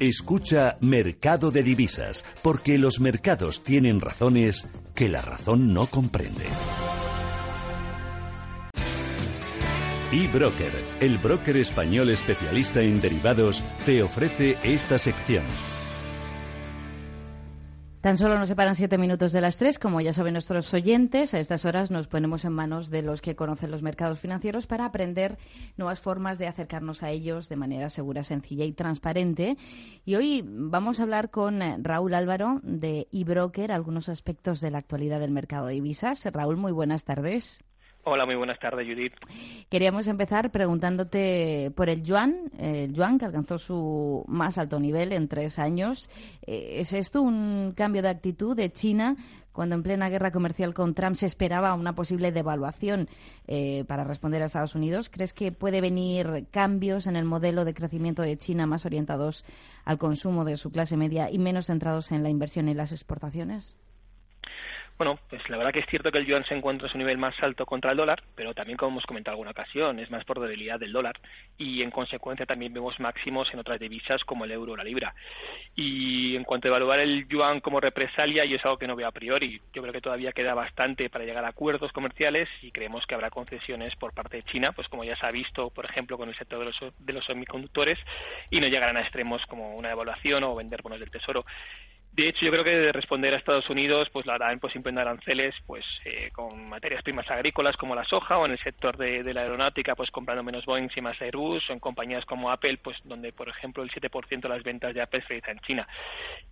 Escucha Mercado de Divisas, porque los mercados tienen razones que la razón no comprende. eBroker, el broker español especialista en derivados, te ofrece esta sección. Tan solo nos separan siete minutos de las tres. Como ya saben nuestros oyentes, a estas horas nos ponemos en manos de los que conocen los mercados financieros para aprender nuevas formas de acercarnos a ellos de manera segura, sencilla y transparente. Y hoy vamos a hablar con Raúl Álvaro de eBroker, algunos aspectos de la actualidad del mercado de divisas. Raúl, muy buenas tardes. Hola, muy buenas tardes, Judith. Queríamos empezar preguntándote por el yuan, el yuan que alcanzó su más alto nivel en tres años. Eh, ¿Es esto un cambio de actitud de China cuando en plena guerra comercial con Trump se esperaba una posible devaluación eh, para responder a Estados Unidos? ¿Crees que puede venir cambios en el modelo de crecimiento de China más orientados al consumo de su clase media y menos centrados en la inversión y las exportaciones? Bueno, pues la verdad que es cierto que el yuan se encuentra a su nivel más alto contra el dólar, pero también, como hemos comentado alguna ocasión, es más por debilidad del dólar y, en consecuencia, también vemos máximos en otras divisas como el euro o la libra. Y en cuanto a evaluar el yuan como represalia, yo es algo que no veo a priori. Yo creo que todavía queda bastante para llegar a acuerdos comerciales y creemos que habrá concesiones por parte de China, pues como ya se ha visto, por ejemplo, con el sector de los, de los semiconductores, y no llegarán a extremos como una devaluación o vender bonos del tesoro. De hecho, yo creo que de responder a Estados Unidos, pues la harán pues imponiendo aranceles, pues eh, con materias primas agrícolas como la soja o en el sector de, la aeronáutica, pues comprando menos Boeing y más Airbus o en compañías como Apple, pues donde por ejemplo el 7% de las ventas de Apple se realiza en China.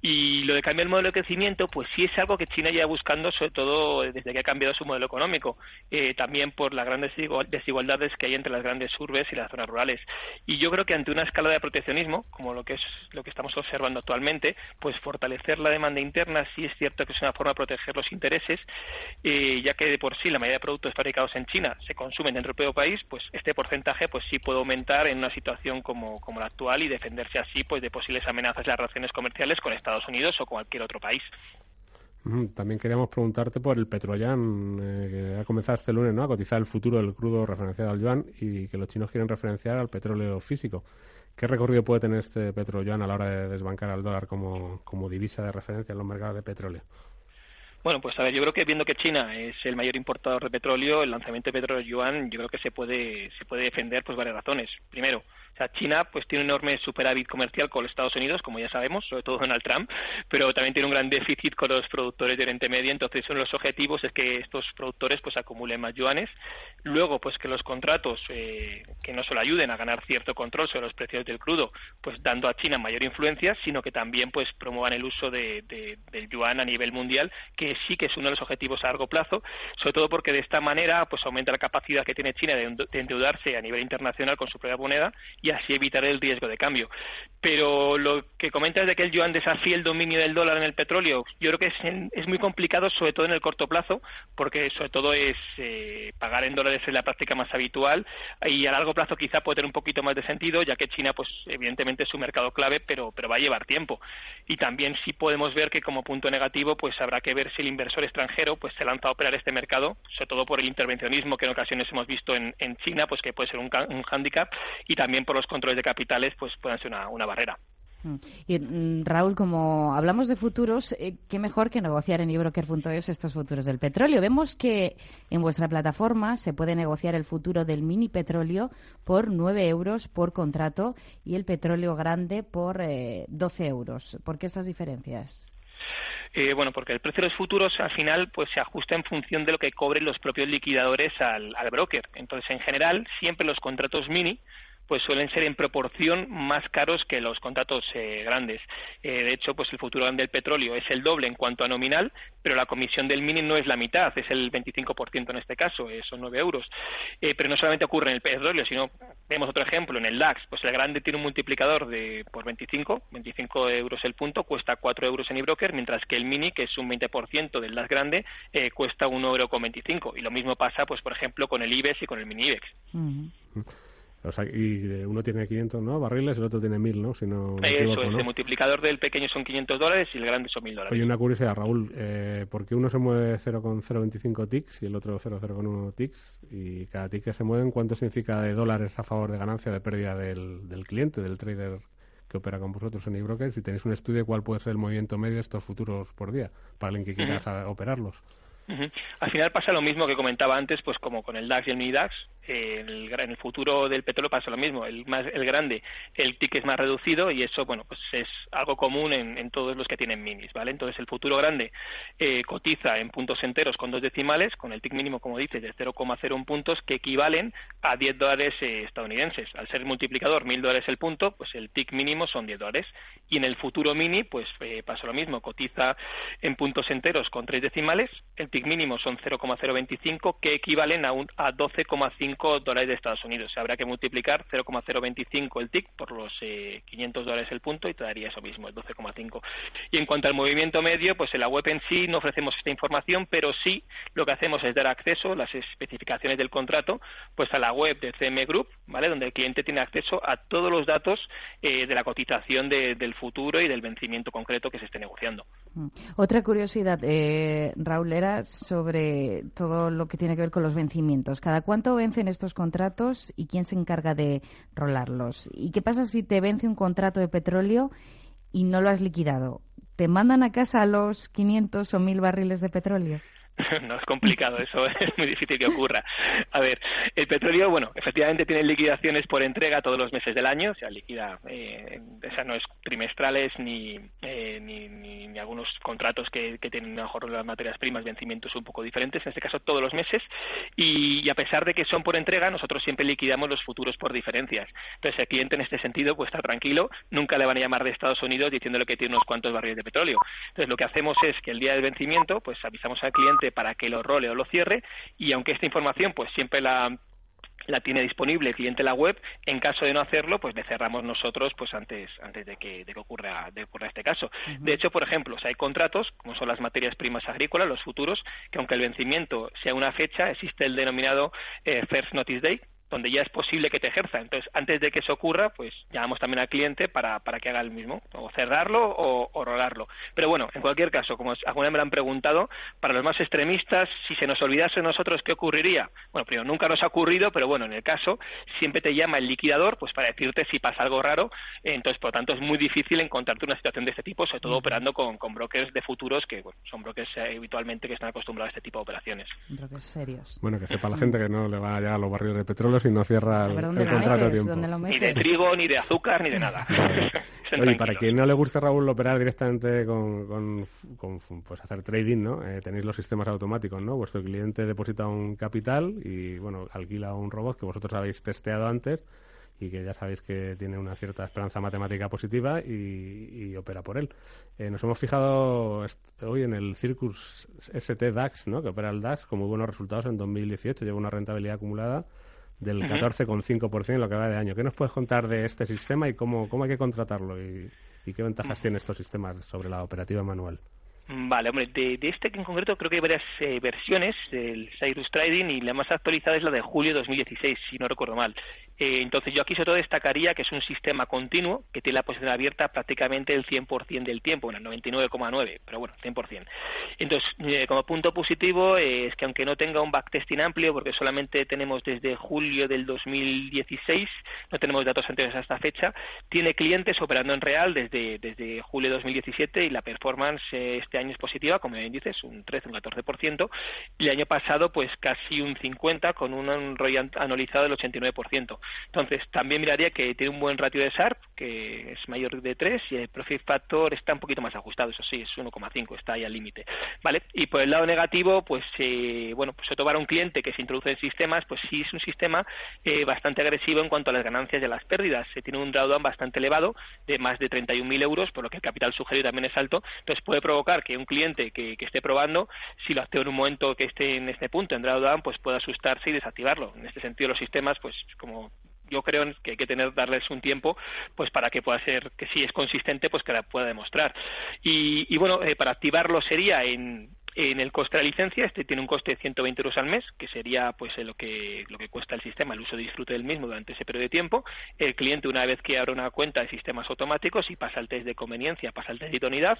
Y lo de cambiar el modelo de crecimiento, pues sí es algo que China lleva buscando, sobre todo desde que ha cambiado su modelo económico, eh, también por las grandes desigualdades que hay entre las grandes urbes y las zonas rurales. Y yo creo que ante una escala de proteccionismo, como lo que es lo que estamos observando actualmente, pues fortalecer la demanda interna sí es cierto que es una forma de proteger los intereses, eh, ya que de por sí la mayoría de productos fabricados en China se consumen dentro del propio país, pues este porcentaje pues sí puede aumentar en una situación como, como la actual y defenderse así pues de posibles amenazas de las relaciones comerciales con Estados Unidos o con cualquier otro país. También queríamos preguntarte por el petroyán, eh, que ha comenzado este lunes ¿no? a cotizar el futuro del crudo referenciado al yuan y que los chinos quieren referenciar al petróleo físico. ¿Qué recorrido puede tener este petrolán a la hora de desbancar al dólar como, como divisa de referencia en los mercados de petróleo? Bueno, pues a ver, yo creo que viendo que China es el mayor importador de petróleo, el lanzamiento de petróleo yuan, yo creo que se puede se puede defender por varias razones. Primero, o sea, China pues tiene un enorme superávit comercial con los Estados Unidos, como ya sabemos, sobre todo Donald Trump, pero también tiene un gran déficit con los productores de Oriente Medio, entonces uno de los objetivos es que estos productores pues acumulen más yuanes. Luego, pues que los contratos eh, que no solo ayuden a ganar cierto control sobre los precios del crudo, pues dando a China mayor influencia, sino que también pues promuevan el uso de, del yuan a nivel mundial, que sí que es uno de los objetivos a largo plazo, sobre todo porque de esta manera pues aumenta la capacidad que tiene China de, de endeudarse a nivel internacional con su propia moneda y así evitar el riesgo de cambio. Pero lo que comentas de que el yuan desafíe el dominio del dólar en el petróleo, yo creo que es, es muy complicado, sobre todo en el corto plazo, porque sobre todo es eh, pagar en dólares es la práctica más habitual y a largo plazo quizá puede tener un poquito más de sentido, ya que China, pues evidentemente es un mercado clave, pero, pero va a llevar tiempo. Y también sí podemos ver que como punto negativo, pues habrá que ver si el inversor extranjero pues se lanza a operar este mercado, sobre todo por el intervencionismo que en ocasiones hemos visto en, en China, pues que puede ser un, un hándicap, y también por los controles de capitales pues puedan ser una, barrera. Mm. Y mm, Raúl, como hablamos de futuros, eh, qué mejor que negociar en ebroker.es estos futuros del petróleo. Vemos que en vuestra plataforma se puede negociar el futuro del mini petróleo por 9 euros por contrato y el petróleo grande por 12 eh, euros. ¿Por qué estas diferencias? Eh, bueno, porque el precio de los futuros al final pues se ajusta en función de lo que cobren los propios liquidadores al broker. Entonces, en general, siempre los contratos mini pues suelen ser en proporción más caros que los contratos eh, grandes. Eh, de hecho, pues el futuro del petróleo es el doble en cuanto a nominal, pero la comisión del mini no es la mitad, es el 25% en este caso, son 9 euros. pero no solamente ocurre en el petróleo, sino vemos otro ejemplo en el DAX, pues el grande tiene un multiplicador de por 25, 25 euros el punto, cuesta 4 euros en eBroker, mientras que el mini, que es un 20% del DAX grande, cuesta 1,25 euro con 25. Y lo mismo pasa, pues por ejemplo, con el IBEX y con el mini IBEX. O sea, y uno tiene 500 ¿no? barriles, el otro tiene 1000, ¿no? Si no Eso es, el multiplicador del pequeño son 500 dólares y el grande son 1000 dólares. Oye, una curiosidad, Raúl, eh, ¿por qué uno se mueve 0,025 ticks y el otro 0,0,1 ticks? Y cada tick que se mueven, ¿cuánto significa de dólares a favor de ganancia de pérdida del, del cliente, del trader que opera con vosotros en eBroker? Si tenéis un estudio de cuál puede ser el movimiento medio de estos futuros por día, para alguien que quiera operarlos. Al final pasa lo mismo que comentaba antes, pues como con el DAX y el mini DAX, en, el, futuro del petróleo pasa lo mismo. El, más, el grande, el tick es más reducido y eso, bueno, pues es algo común en, todos los que tienen minis, ¿vale? Entonces el futuro grande eh, cotiza en puntos enteros con dos decimales, con el tick mínimo, como dices, de 0,01 puntos, que equivalen a 10 dólares eh, estadounidenses. Al ser multiplicador 1.000 dólares el punto, pues el tick mínimo son 10 dólares. Y en el futuro mini, pues eh, pasa lo mismo, cotiza en puntos enteros con tres decimales, el tick mínimo son 0,025, que equivalen a, un, a 12,5 dólares de Estados Unidos. habrá que multiplicar 0,025 el TIC por los 500 eh, dólares el punto y te daría eso mismo, el 12,5. Y en cuanto al movimiento medio, pues en la web en sí no ofrecemos esta información, pero sí lo que hacemos es dar acceso, las especificaciones del contrato, pues a la web de CM Group, ¿vale? Donde el cliente tiene acceso a todos los datos eh, de la cotización del futuro y del vencimiento concreto que se esté negociando. Mm. Otra curiosidad, eh, Raúl, era sobre todo lo que tiene que ver con los vencimientos. ¿Cada cuánto vencen estos contratos y quién se encarga de rolarlos? ¿Y qué pasa si te vence un contrato de petróleo y no lo has liquidado? ¿Te mandan a casa los 500 o 1000 barriles de petróleo? no es complicado, eso es muy difícil que ocurra. A ver, el petróleo, bueno, efectivamente tiene liquidaciones por entrega todos los meses del año, o sea, liquida, eh, esa no es trimestrales ni, eh, ni, ni, algunos contratos que, que tienen mejor las materias primas, vencimientos un poco diferentes, en este caso todos los meses, y, a pesar de que son por entrega, nosotros siempre liquidamos los futuros por diferencias. Entonces, el cliente en este sentido pues está tranquilo, nunca le van a llamar de Estados Unidos diciéndole que tiene unos cuantos barriles de petróleo. Entonces, lo que hacemos es que el día del vencimiento, pues avisamos al cliente para que lo role o lo cierre y aunque esta información pues siempre la la tiene disponible el cliente en la web. En caso de no hacerlo, pues le cerramos nosotros pues antes antes de que, de que ocurra de ocurra este caso. De hecho, por ejemplo, si hay contratos, como son las materias primas agrícolas, los futuros, que aunque el vencimiento sea una fecha, existe el denominado eh, First Notice Day, donde ya es posible que te ejerza. Entonces, antes de que eso ocurra, pues llamamos también al cliente para, para que haga el mismo, o cerrarlo o, o rolarlo. Pero bueno, en cualquier caso, como alguna vez me lo han preguntado, para los más extremistas, si se nos olvidase nosotros, ¿qué ocurriría? Bueno, primero, nunca nos ha ocurrido, pero bueno, en el caso, siempre te llama el liquidador, pues para decirte si pasa algo raro. Entonces, por lo tanto, es muy difícil encontrarte una situación de este tipo, sobre todo operando con, con brokers de futuros que bueno, son brokers eh, habitualmente que están acostumbrados a este tipo de operaciones. Brokers serios. Bueno, que sepa la gente que no le va a llegar los barrios de petróleo si no cierra el, contrato a tiempo. Ni de trigo, ni de azúcar, ni de nada. Oye, para quien no le guste, Raúl, operar directamente con, pues hacer trading, ¿no? Eh, tenéis los sistemas automáticos, ¿no? Vuestro cliente deposita un capital y, bueno, alquila un robot que vosotros habéis testeado antes y que ya sabéis que tiene una cierta esperanza matemática positiva y, opera por él. Eh, nos hemos fijado hoy en el Circus ST DAX, ¿no? que opera el DAX con muy buenos resultados en 2018, lleva una rentabilidad acumulada del 14,5% en lo que va de año. ¿Qué nos puedes contar de este sistema y cómo, cómo hay que contratarlo y, y qué ventajas tiene estos sistemas sobre la operativa manual? Vale, hombre, de, este en concreto creo que hay varias eh, versiones del Cyrus Trading y la más actualizada es la de julio de 2016, si no recuerdo mal. Eh, entonces yo aquí sobre todo destacaría que es un sistema continuo que tiene la posición abierta prácticamente el 100% del tiempo, bueno, el 99,9, pero bueno, 100%. Entonces, eh, como punto positivo es que aunque no tenga un backtesting amplio, porque solamente tenemos desde julio del 2016, no tenemos datos anteriores a esta fecha, tiene clientes operando en real desde, desde julio de 2017 y la performance este este año es positiva, como bien dices, un 13, un 14%, y el año pasado pues casi un 50 con un ROI anualizado del 89%. Entonces, también miraría que tiene un buen ratio de SARP, que es mayor de 3, y el Profit Factor está un poquito más ajustado, eso sí, es 1,5, está ahí al límite. ¿Vale? Y por el lado negativo, pues, eh, bueno, pues sobre todo para un cliente que se introduce en sistemas, pues sí es un sistema eh, bastante agresivo en cuanto a las ganancias y a las pérdidas. Se tiene un drawdown bastante elevado, de más de 31.000 euros, por lo que el capital sugerido también es alto. Entonces puede provocar que un cliente que, esté probando, si lo hace en un momento que esté en este punto, en drawdown, pues pueda asustarse y desactivarlo. En este sentido, los sistemas, pues como yo creo que hay que tener darles un tiempo pues para que pueda ser que si es consistente pues que la pueda demostrar y, y bueno eh, para activarlo sería en en el coste de la licencia, este tiene un coste de 120 euros al mes, que sería pues lo que lo que cuesta el sistema, el uso de disfrute del mismo durante ese periodo de tiempo. El cliente, una vez que abre una cuenta de sistemas automáticos y pasa el test de conveniencia, pasa el test de idoneidad,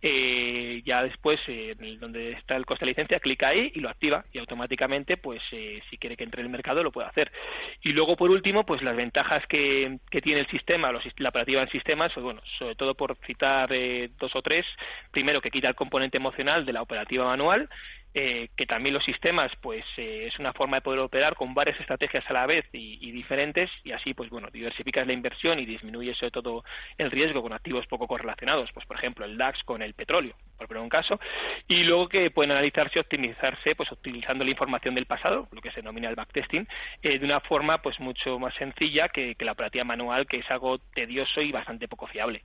eh, ya después, eh, donde está el coste de la licencia, clica ahí y lo activa y automáticamente, pues eh, si quiere que entre en el mercado, lo puede hacer. Y luego, por último, pues las ventajas que, que tiene el sistema, los, la operativa en sistemas, bueno, sobre todo por citar dos o tres, primero que quita el componente emocional de la operativa manual, eh, que también los sistemas, pues eh, es una forma de poder operar con varias estrategias a la vez y, diferentes, y así, pues bueno, diversificas la inversión y disminuyes sobre todo el riesgo con activos poco correlacionados, pues por ejemplo el DAX con el petróleo, por poner un caso, y luego que pueden analizarse y optimizarse, pues utilizando la información del pasado, lo que se denomina el backtesting, eh, de una forma pues mucho más sencilla que la operativa manual, que es algo tedioso y bastante poco fiable.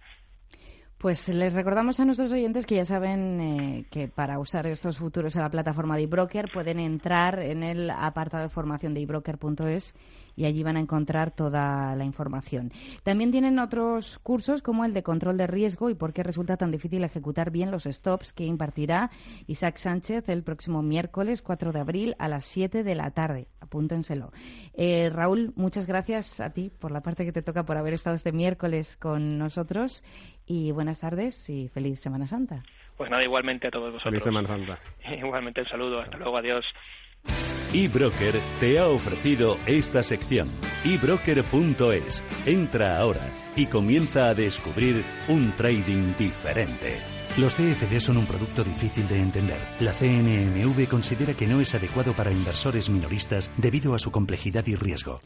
Pues les recordamos a nuestros oyentes que ya saben eh, que para usar estos futuros en la plataforma de eBroker pueden entrar en el apartado de formación de ebroker.es y allí van a encontrar toda la información. También tienen otros cursos como el de control de riesgo y por qué resulta tan difícil ejecutar bien los stops que impartirá Isaac Sánchez el próximo miércoles 4 de abril a las 7 de la tarde. Apúntenselo. Eh, Raúl, muchas gracias a ti por la parte que te toca por haber estado este miércoles con nosotros y buenas tardes y feliz Semana Santa. Pues nada, igualmente a todos vosotros. Feliz Semana Santa. Igualmente el saludo. Hasta luego. Adiós eBroker te ha ofrecido esta sección. eBroker.es. Entra ahora y comienza a descubrir un trading diferente. Los CFD son un producto difícil de entender. La CNMV considera que no es adecuado para inversores minoristas debido a su complejidad y riesgo.